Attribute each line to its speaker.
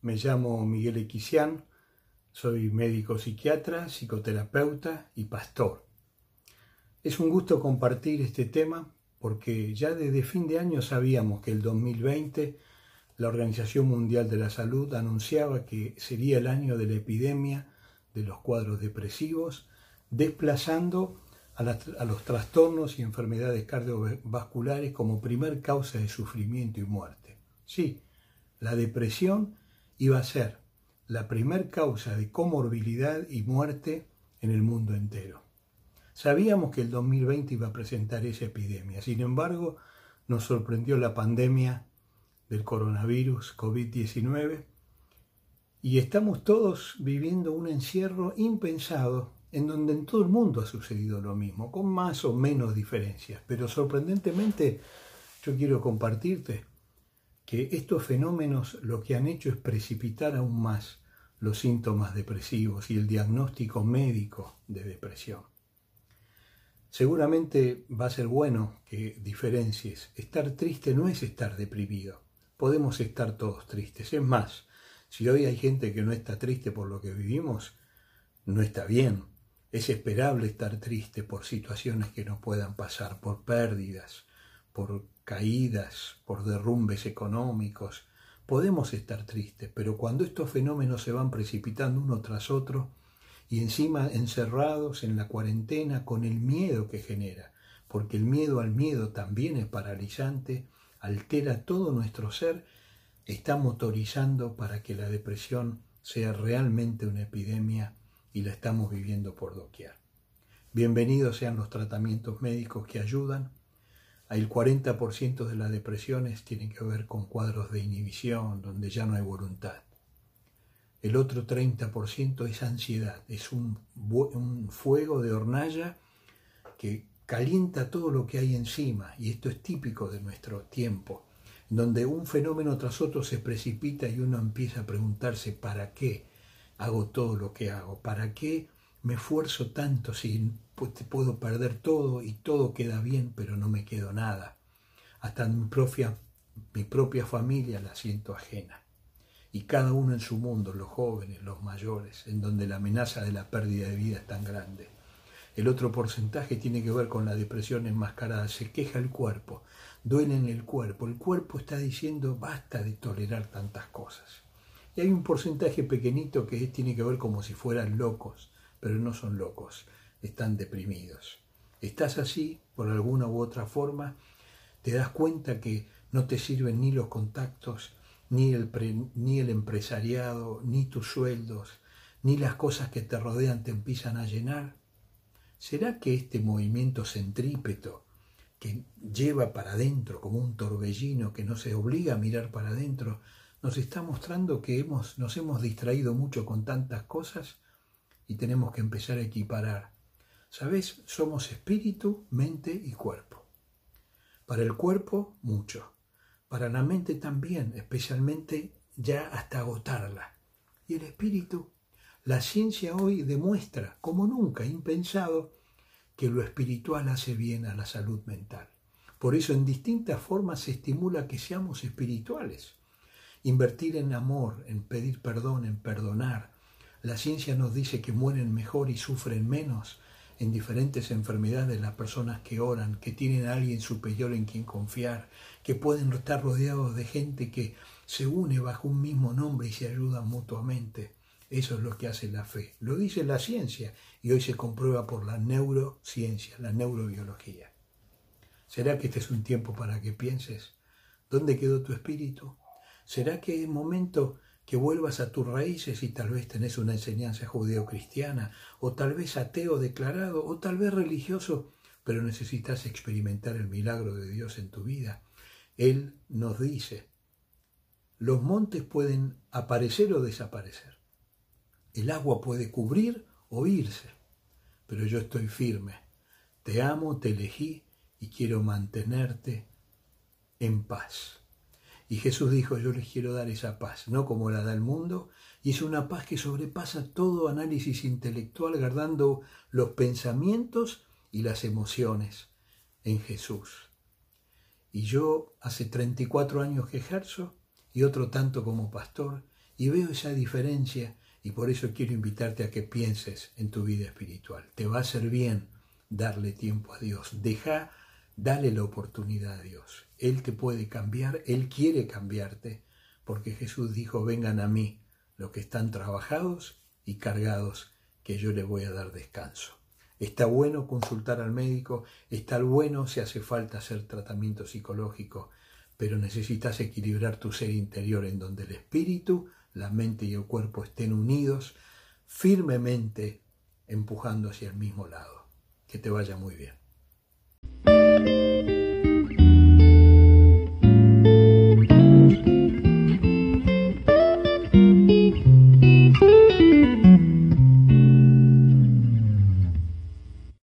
Speaker 1: Me llamo Miguel Equicián, soy médico psiquiatra, psicoterapeuta y pastor. Es un gusto compartir este tema porque ya desde fin de año sabíamos que el 2020 la Organización Mundial de la Salud anunciaba que sería el año de la epidemia de los cuadros depresivos, desplazando a, los trastornos y enfermedades cardiovasculares como primer causa de sufrimiento y muerte. Sí, la depresión iba a ser la primer causa de comorbilidad y muerte en el mundo entero. Sabíamos que el 2020 iba a presentar esa epidemia, sin embargo, nos sorprendió la pandemia del coronavirus COVID-19 y estamos todos viviendo un encierro impensado en donde en todo el mundo ha sucedido lo mismo, con más o menos diferencias. Pero sorprendentemente yo quiero compartirte que estos fenómenos lo que han hecho es precipitar aún más los síntomas depresivos y el diagnóstico médico de depresión. Seguramente va a ser bueno que diferencies. Estar triste no es estar deprimido. Podemos estar todos tristes. Es más, si hoy hay gente que no está triste por lo que vivimos, no está bien. Es esperable estar triste por situaciones que nos puedan pasar, por pérdidas, por caídas, por derrumbes económicos. Podemos estar tristes, pero cuando estos fenómenos se van precipitando uno tras otro y encima encerrados en la cuarentena con el miedo que genera, porque el miedo al miedo también es paralizante, altera todo nuestro ser, está motorizando para que la depresión sea realmente una epidemia y la estamos viviendo por doquier. Bienvenidos sean los tratamientos médicos que ayudan. El 40% de las depresiones tienen que ver con cuadros de inhibición, donde ya no hay voluntad. El otro 30% es ansiedad, es un, un fuego de hornalla que calienta todo lo que hay encima, y esto es típico de nuestro tiempo, donde un fenómeno tras otro se precipita y uno empieza a preguntarse, ¿para qué? hago todo lo que hago? ¿Para qué me esfuerzo tanto si puedo perder todo y todo queda bien, pero no me quedo nada? Hasta mi propia, mi propia familia la siento ajena. Y cada uno en su mundo, los jóvenes, los mayores, en donde la amenaza de la pérdida de vida es tan grande. El otro porcentaje tiene que ver con la depresión enmascarada. Se queja el cuerpo, duele en el cuerpo. El cuerpo está diciendo basta de tolerar tantas cosas. Y hay un porcentaje pequeñito que tiene que ver como si fueran locos, pero no son locos, están deprimidos. Estás así por alguna u otra forma, te das cuenta que no te sirven ni los contactos, ni el, ni el empresariado, ni tus sueldos, ni las cosas que te rodean te empiezan a llenar. ¿Será que este movimiento centrípeto que lleva para adentro como un torbellino que no se obliga a mirar para adentro, nos está mostrando que hemos, nos hemos distraído mucho con tantas cosas y tenemos que empezar a equiparar. ¿Sabes? Somos espíritu, mente y cuerpo. Para el cuerpo, mucho. Para la mente también, especialmente ya hasta agotarla. Y el espíritu, la ciencia hoy demuestra, como nunca impensado, que lo espiritual hace bien a la salud mental. Por eso en distintas formas se estimula que seamos espirituales invertir en amor, en pedir perdón, en perdonar. La ciencia nos dice que mueren mejor y sufren menos en diferentes enfermedades las personas que oran, que tienen a alguien superior en quien confiar, que pueden estar rodeados de gente que se une bajo un mismo nombre y se ayudan mutuamente. Eso es lo que hace la fe. Lo dice la ciencia y hoy se comprueba por la neurociencia, la neurobiología. ¿Será que este es un tiempo para que pienses? ¿Dónde quedó tu espíritu? ¿Será que es momento que vuelvas a tus raíces y tal vez tenés una enseñanza judeo-cristiana, o tal vez ateo declarado, o tal vez religioso, pero necesitas experimentar el milagro de Dios en tu vida? Él nos dice, los montes pueden aparecer o desaparecer. El agua puede cubrir o irse, pero yo estoy firme. Te amo, te elegí y quiero mantenerte en paz. Y Jesús dijo, yo les quiero dar esa paz, no como la da el mundo, y es una paz que sobrepasa todo análisis intelectual, guardando los pensamientos y las emociones en Jesús. Y yo hace 34 años que ejerzo y otro tanto como pastor, Y veo esa diferencia y por eso quiero invitarte a que pienses en tu vida espiritual. Te va a hacer bien darle tiempo a Dios. Deja, dale la oportunidad a Dios. Él te puede cambiar, Él quiere cambiarte, porque Jesús dijo, vengan a mí los que están trabajados y cargados, que yo les voy a dar descanso. Está bueno consultar al médico, está bueno si hace falta hacer tratamiento psicológico, pero necesitas equilibrar tu ser interior en donde el espíritu, la mente y el cuerpo estén unidos firmemente empujando hacia el mismo lado. Que te vaya muy bien. Música